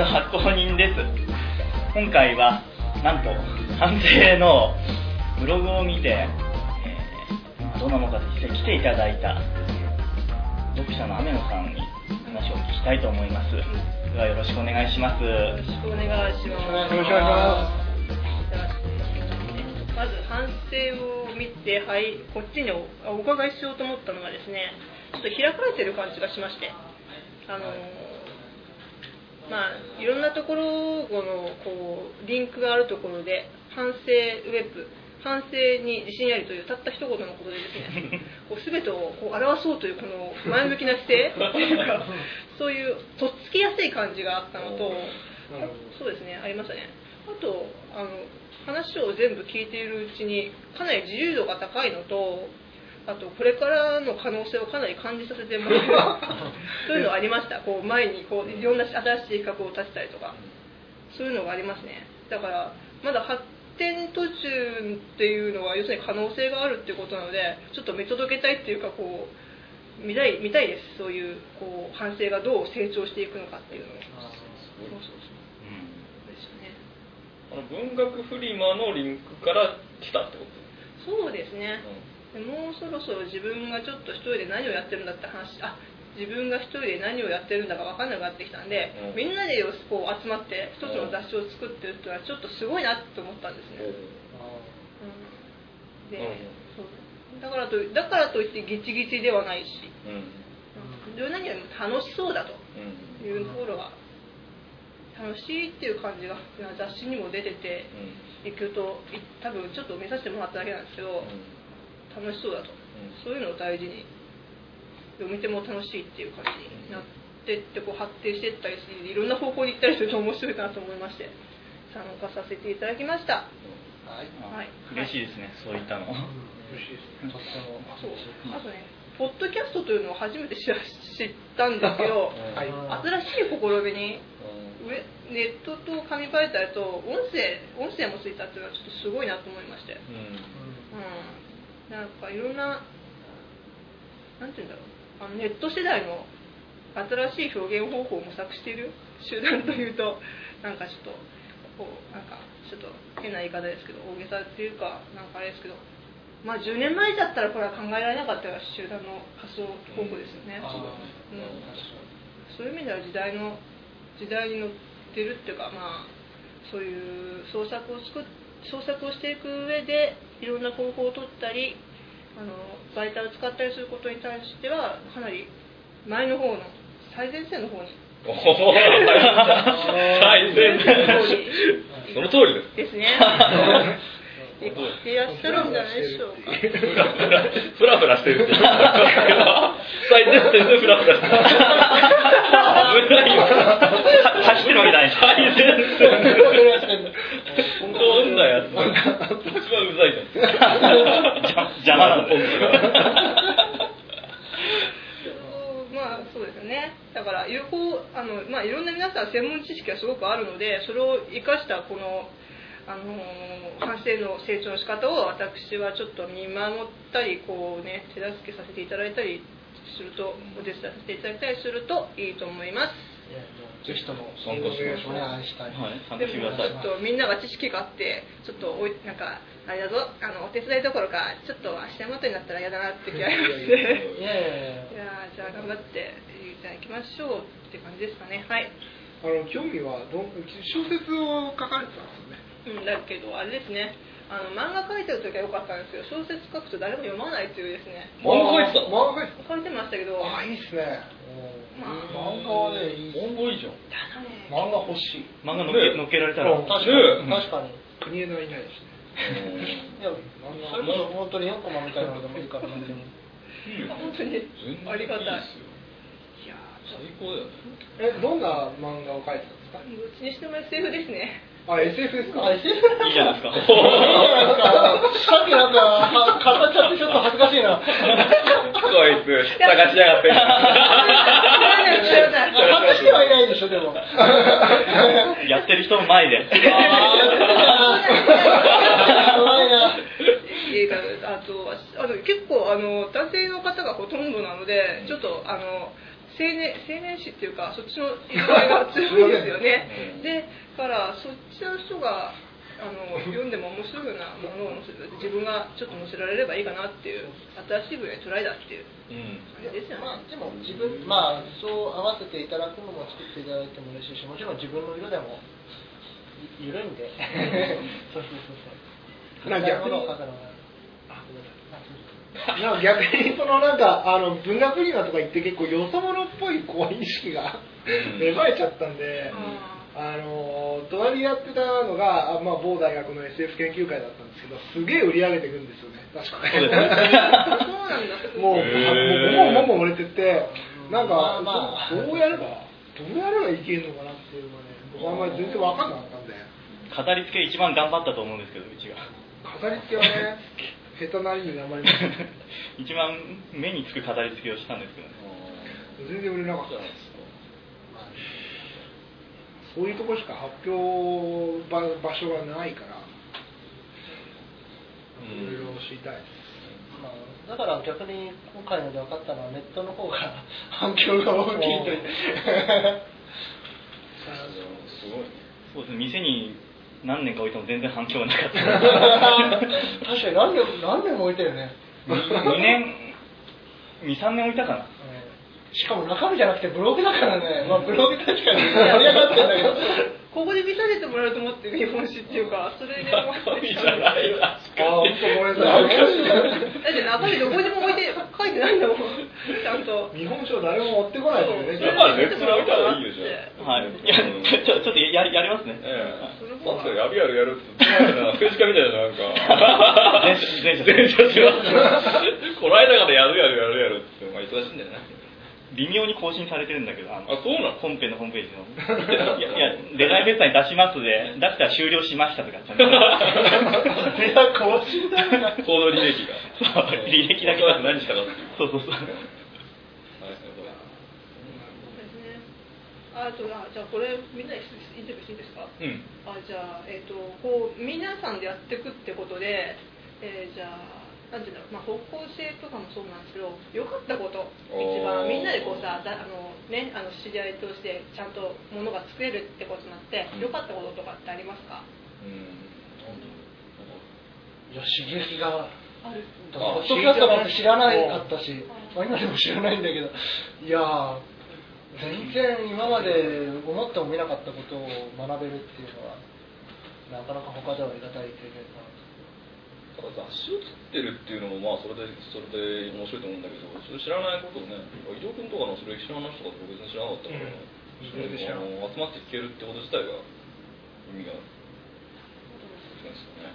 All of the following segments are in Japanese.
の発行人です。今回はなんと反省のブログを見て、えー、どんなものか実際来ていただいた読者の雨野さんに話を聞きたいと思います。ではよろしくお願いします。よろしくお願いします。よろしくお願いしますまず反省を見て、はい、こっちにおお伺いしようと思ったのがですね、ちょっと開かれてる感じがしまして、あのまあ、いろんなところのこうリンクがあるところで、反省ウェブ、反省に自信ありというたった一言のことでですね、こう全てをこう表そうというこの前向きな姿勢 そういうとっつきやすい感じがあったのと、そうですね、ありましたね。あとあの話を全部聞いているうちにかなり自由度が高いのとあとこれからの可能性をかなり感じさせてもらう そういうのありました？こう前にこういろんな新しい企画を立てたりとか。そういうのがありますね。だからまだ発展途中っていうのは要するに可能性があるっていうことなのでちょっと見届けたいっていうかこう見たい見たいです。そういうこう反省がどう成長していくのかっていうのを。そうそうそう。あの文学フリマのリンクから来たってこと？そうですね、うん、もうそろそろ自分がちょっと一人で何をやってるんだって話あ自分が一人で何をやってるんだか分かんなくなってきたんで、うん、みんなでこう集まって一つの雑誌を作ってるっていうのはちょっとすごいなと思ったんですね、うん、で、そう。だからとだからといってギチギチではないし、うん、何よりも楽しそうだと。いうところが楽しいっていう感じが雑誌にも出てていくと多分ちょっと見させてもらっただけなんですけど、楽しそうだと、そういうのを大事に。読み手も楽しいっていう感じになってってこう発展していったりしていろんな方向に行ったりすると面白いかなと思いまして。参加させていただきました。はい、はい、嬉しいですね、そういったの。嬉しいですね。そう。あとね、ポッドキャストというのを初めて知ったんですけど、はい、新しい試みにネットと紙媒体と音声音声もついたっていうのはちょっとすごいなと思いまして、うん、うん、なんかいろんななんて言うんだろう。あのネット世代の新しい表現方法を模索している？集団というとなんかちょっとこうなんかちょっと変な言い方ですけど大げさっていうかなんかあれですけどまあ10年前だったらこれは考えられなかった集団の発想方法ですよね、うん、そういう意味では時代の時代に乗ってるっていうかまあそういう創作を作っ創作をしていく上でいろんな方法を取ったりあの媒体を使ったりすることに対してはかなり前の方の最前線の方に最前線その通りですですね 生きてらっしゃるんじゃないでしょうか。ふらふらしてるって。最前線でふらふらしてる。危ないよ。走ってるわけじゃない最前線 どんなやつ一番うざいじゃん。邪魔なんだよ。ま あそうですよね。だから有効あのまあいろんな皆さん専門知識がすごくあるので、それを生かしたこのあの反省の成長の仕方を私はちょっと見守ったりこうね手助けさせていただいたりするとお手伝いさせていただいたりするといいと思います。ぜひとも参加しお願いしたい。はい、参加してください。ちょっとみんなが知識があって、ちょっとおいなんかあれだぞ、あのお手伝いどころかちょっと足手まといになったら嫌だなって気がします。いやいやいや。じゃあ頑張っていただきましょうって感じですかね。はい。あの興味はど小説を書かれてたんですよね。うん、だけどあれですねあの漫画描いてる時は良かったんですけど小説書くと誰も読まないっていうですね漫画描いてた漫画書いてましたけどあいいっすね、まあ、漫画はねいい漫画いいじゃん。漫画欲しい漫画のっけ,、のっけられたら。確かに、確かに。国枝いないですねいや漫画本当に4コマみたいなのでもいいから何でも本当に。ありがたい。いや最高だよ。ねえどんな漫画を描いてたんですか？どっちにしても SF ですね。あ、SF ですか？SF? いいじゃないですか。いいじゃないですか。さっきなんか、語っちゃってちょっと恥ずかしいな。こいつ、探しやがって。隠してはいないでしょ、でも。やってる人の前で。映画あとあの結構あの男性の方がほとんどなのでちょっとあの青年青年誌っていうかそっちの色合いが強いですよね うんでからそっちの人があの読んでも面白いようなものを載せる自分がちょっと載せられればいいかなっていう新しい分野にトライだっていう。うん。感じですよね、まあでも自分まあそう合わせていただくのも作っていただいても嬉しいしもちろん自分の色でもい緩いんで。そうそうそうそう。なんか逆に書きたいものを書くのがあごめんなさいなんか逆にそのなんかあの文学フリマとか行って結構よそ者っぽいこう意識がうん芽生えちゃったんで、ああの隣やってたのが、あまあ、某大学の SF 研究会だったんですけどすげえ売り上げていくんですよね。確か。そうですね。ーそうなんだもう、もうももも売れててなんか、まあまあ。どうやればどうやればいけるのかなっていうのがね僕はあんまり全然わかんなかったんで。飾り付け一番頑張ったと思うんですけどうちが。飾り付けはね下手なりに頑張りました。一番目につく飾り付けをしたんですけどね。全然売れなかったそういうとこしか発表場場所がないからいろいろ知りたいです。まあ、だから逆に今回ので分かったのはネットの方が 反響が大きいという。すごいねそうですね。店に何年か置いても全然反響がなかった。確かに何年何年も置いたよね、2年23年置いたかなしかも中身じゃなくてブログだからね、まあ、ブログ確かに盛り上がってんだけど。ここで見させてもらえると思って見本誌っていうかそれで思って中身じゃないわああ本当ごめんなさいだって中身どこにも置いて書いてないんだもん。ちゃんと。日本書誰も持ってこないですよね。だからネットに置いた方がいいよじゃあはい。いやちょちょちょっとやりやりますね。ええその方がパッとやるやるやるって政治家みたいななんか前者前者しますこの間からやるやるやるやるってまあ忙しいんだよね微妙に更新されてるんだけどあのあそうなの？本編のホームページの。いやいやデザインフェスタに出しますで出したら終了しましたとかちゃんと いや更新だよな。行動履歴が。そう。履歴だけだ何したかそうそうそう。はいですね。あとあじゃあこれみんなにインタビューしていいですか？うん。あじゃあ、えっとこう皆さんでやっていくってことで、えーじゃあなんていうんだろう、まあ、方向性とかもそうなんですけど良かったこと。一番みんなでこうさだあの、ね、あの知り合いとしてちゃんとものが作れるってことになってうん。良かったこととかってありますか？いや刺激がある。だからポッドキャストなんて知らなかったし、まあ、今でも知らないんだけどいやー全然今まで思ってもみなかったことを学べるっていうのはなかなか他では得難い経験かなただ雑誌を作ってるっていうのもまあそれでそれで面白いと思うんだけどそれ知らないことをね伊藤君とかのそれ知らない人とか僕別に知らなかったから、うんそういうのあの集まって聞けるってこと自体が意味があるですよね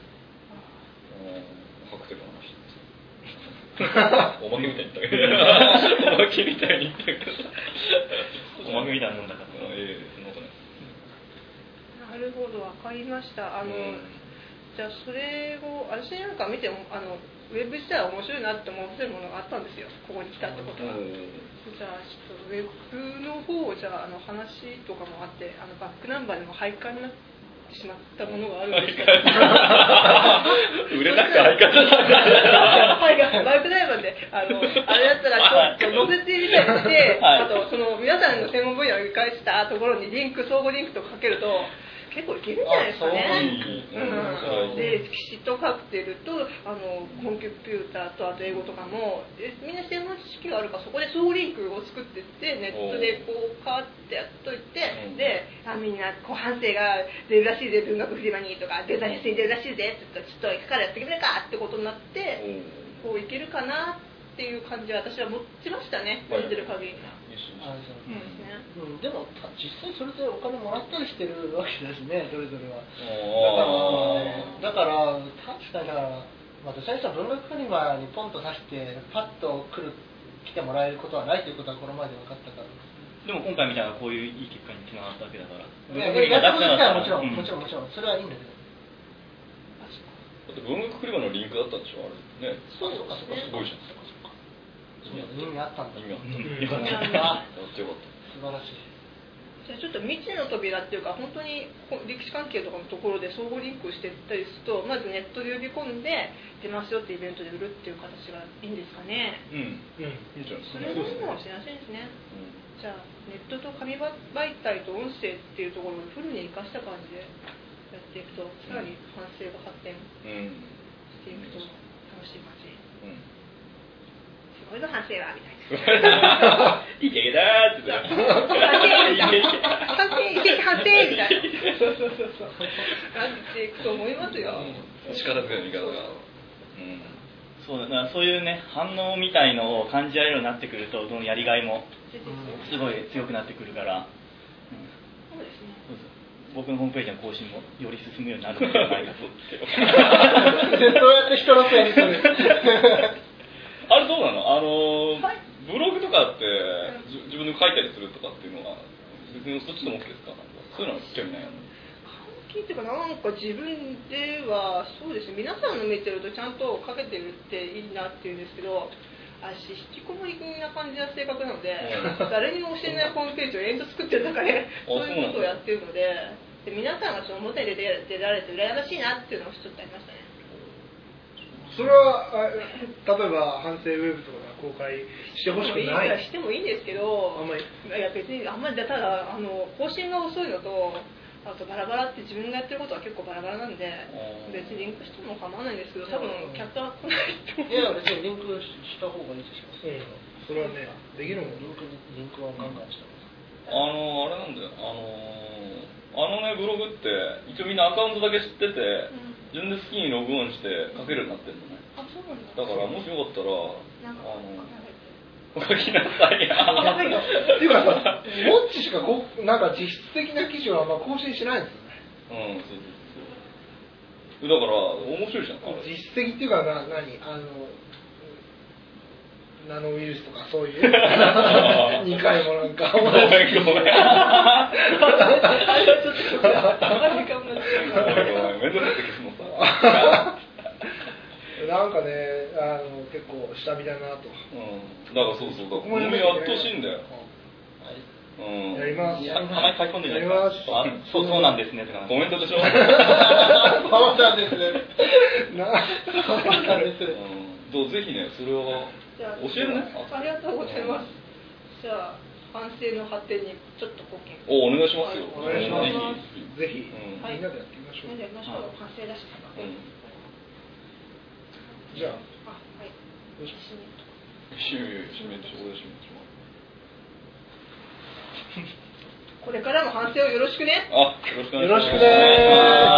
うんハクテルの話おまけみたいに言ったけどおまけみたいに言ったけどおまけみたいなもんだからええそんなことないなるほど分かりました。あの、うん。じゃあそれを私なんか見てもあのウェブ自体は面白いなって思ってるものがあったんですよ。ここに来たってことは。じゃあちょっとウェブの方じゃああの話とかもあってあのバックナンバーでも廃刊になってしまったものがあるんですけど売れなくて廃刊バックナンバーであのあれだったらちょっと載せてみたりして、はい。あとその皆さんの専門分野を理解したところにリンク相互リンクとかかけると結構いけるんじゃないですかね。う。うん、でシットカクテルとあのコンピューターとあと英語とかもえみんな専門知識があるからそこで相互リンクを作ってってネットでこうカーってやっといて、うん。であみんな後半生が出るらしいぜ文学フリマにとかデザイン室に出るらしいぜって言ったらちょっと行くからやってくれるかってことになってこういけるかなっていう感じは私は持ちましたね。はい。読んでる限り。あれそうそうですね。うん、でもた実際それでお金もらったりしてるわけだしね それぞれは。あだから確かにだから、まあ、どちらにしても文学フリマにポンと出してパッと来る来てもらえることはないということはこの前で分かったから。でも今回みたいなこういういい結果につながったわけだから。いややったこと自体はもちろん、うんもちろんもちろんそれはいいんだけど。だって文学フリマのリンクだったんでしょあれ。ね。そうそうかそうか。すごいじゃん。そう意味あったん。だ意味あったうん。よかった素晴らしいじゃあちょっと未知の扉っていうか本当にこ歴史関係とかのところで相互リンクしていったりするとまずネットで呼び込ん。で出ますよってイベントで売るっていう形がいいん。ですかねうん。うん。いいん。じゃないですそかねれもいいかもしれません。ですねじゃあネットと紙媒体と音声っていうところをフルに生かした感じでやっていくとさらに反省が発展うん。うん。していくと楽しい感じうんすごいぞ反省はみたいな。いけいけだーって言って反省いけ反省みたいなそうそうそうそうなっていくと思いますよ、力強い味方がうんそうだからそういうね反応みたいのを感じられるようになってくるとどのやりがいもすごい強くなってくるから、うんそうですね僕のホームページの更新もより進むようになるのではないかとそうやって人のせいにするあれどうなのあのーはいブログとかってじ自分で書いたりするとかっていうのは別にそっちでも OK ですかなんか。そういうのは興味ないの聞いていうかなんか自分ではそうですね。皆さんの見てるとちゃんとかけてるっていいなっていうんですけど私引きこもりな感じな性格なので、うん誰にも教えないホームページを延々作ってる中であそういうことをやってるのでで皆さんがその表に出て出られて羨ましいなっていうのがちょっとありましたね。それはあ例えば反省ウェブとかが公開してほしくない。してもいいんですけどあんまり。いや別にあんまりただあの更新が遅いのとあとバラバラって自分がやってることは結構バラバラなんでー。別にリンクしても構わないんですけど多分客は来ないと思う。いや別にリンクした方がいいでしょうんそれはねできるもん。リンクリンクはガンガンしたあのあれなんだよ。あのあのねブログって一応みんなアカウントだけ知ってて、自分で好きにログオンして書けるようになってるのね。あそうなんだ。だからもしよかったらなんかあの書きなさいやっていうかさウォッチしかこうなんか実質的な記事はあんま更新しないんですよ。ねうんそうそうそうだから面白いじゃん実績っていうかな何あのナノウイルスとかそういう2回もなん。か ごめんごめん いなんかねあの結構下火だなと。うん。だからそうそう。だからやってほしいんだよ。うん。やります。たまに書き込んでないですやります。かあそうそうなんですねコメントでしょ。そうなんですね。なそうなんです。ねうん。そうぜひねそれはじゃあ教えるね。ありがとうございます。じゃあ反省の発展にちょっと貢献おお願いしますよ。お願いします。ぜひ。ぜひ、うん。はいみんなでやってみましょう、みんなでやりましょう。反省だしうんじゃあ。あはい。どうしま締め締めて俺締めてこれからも反省をよろしくね。あよろしくお願いします。よろしくねー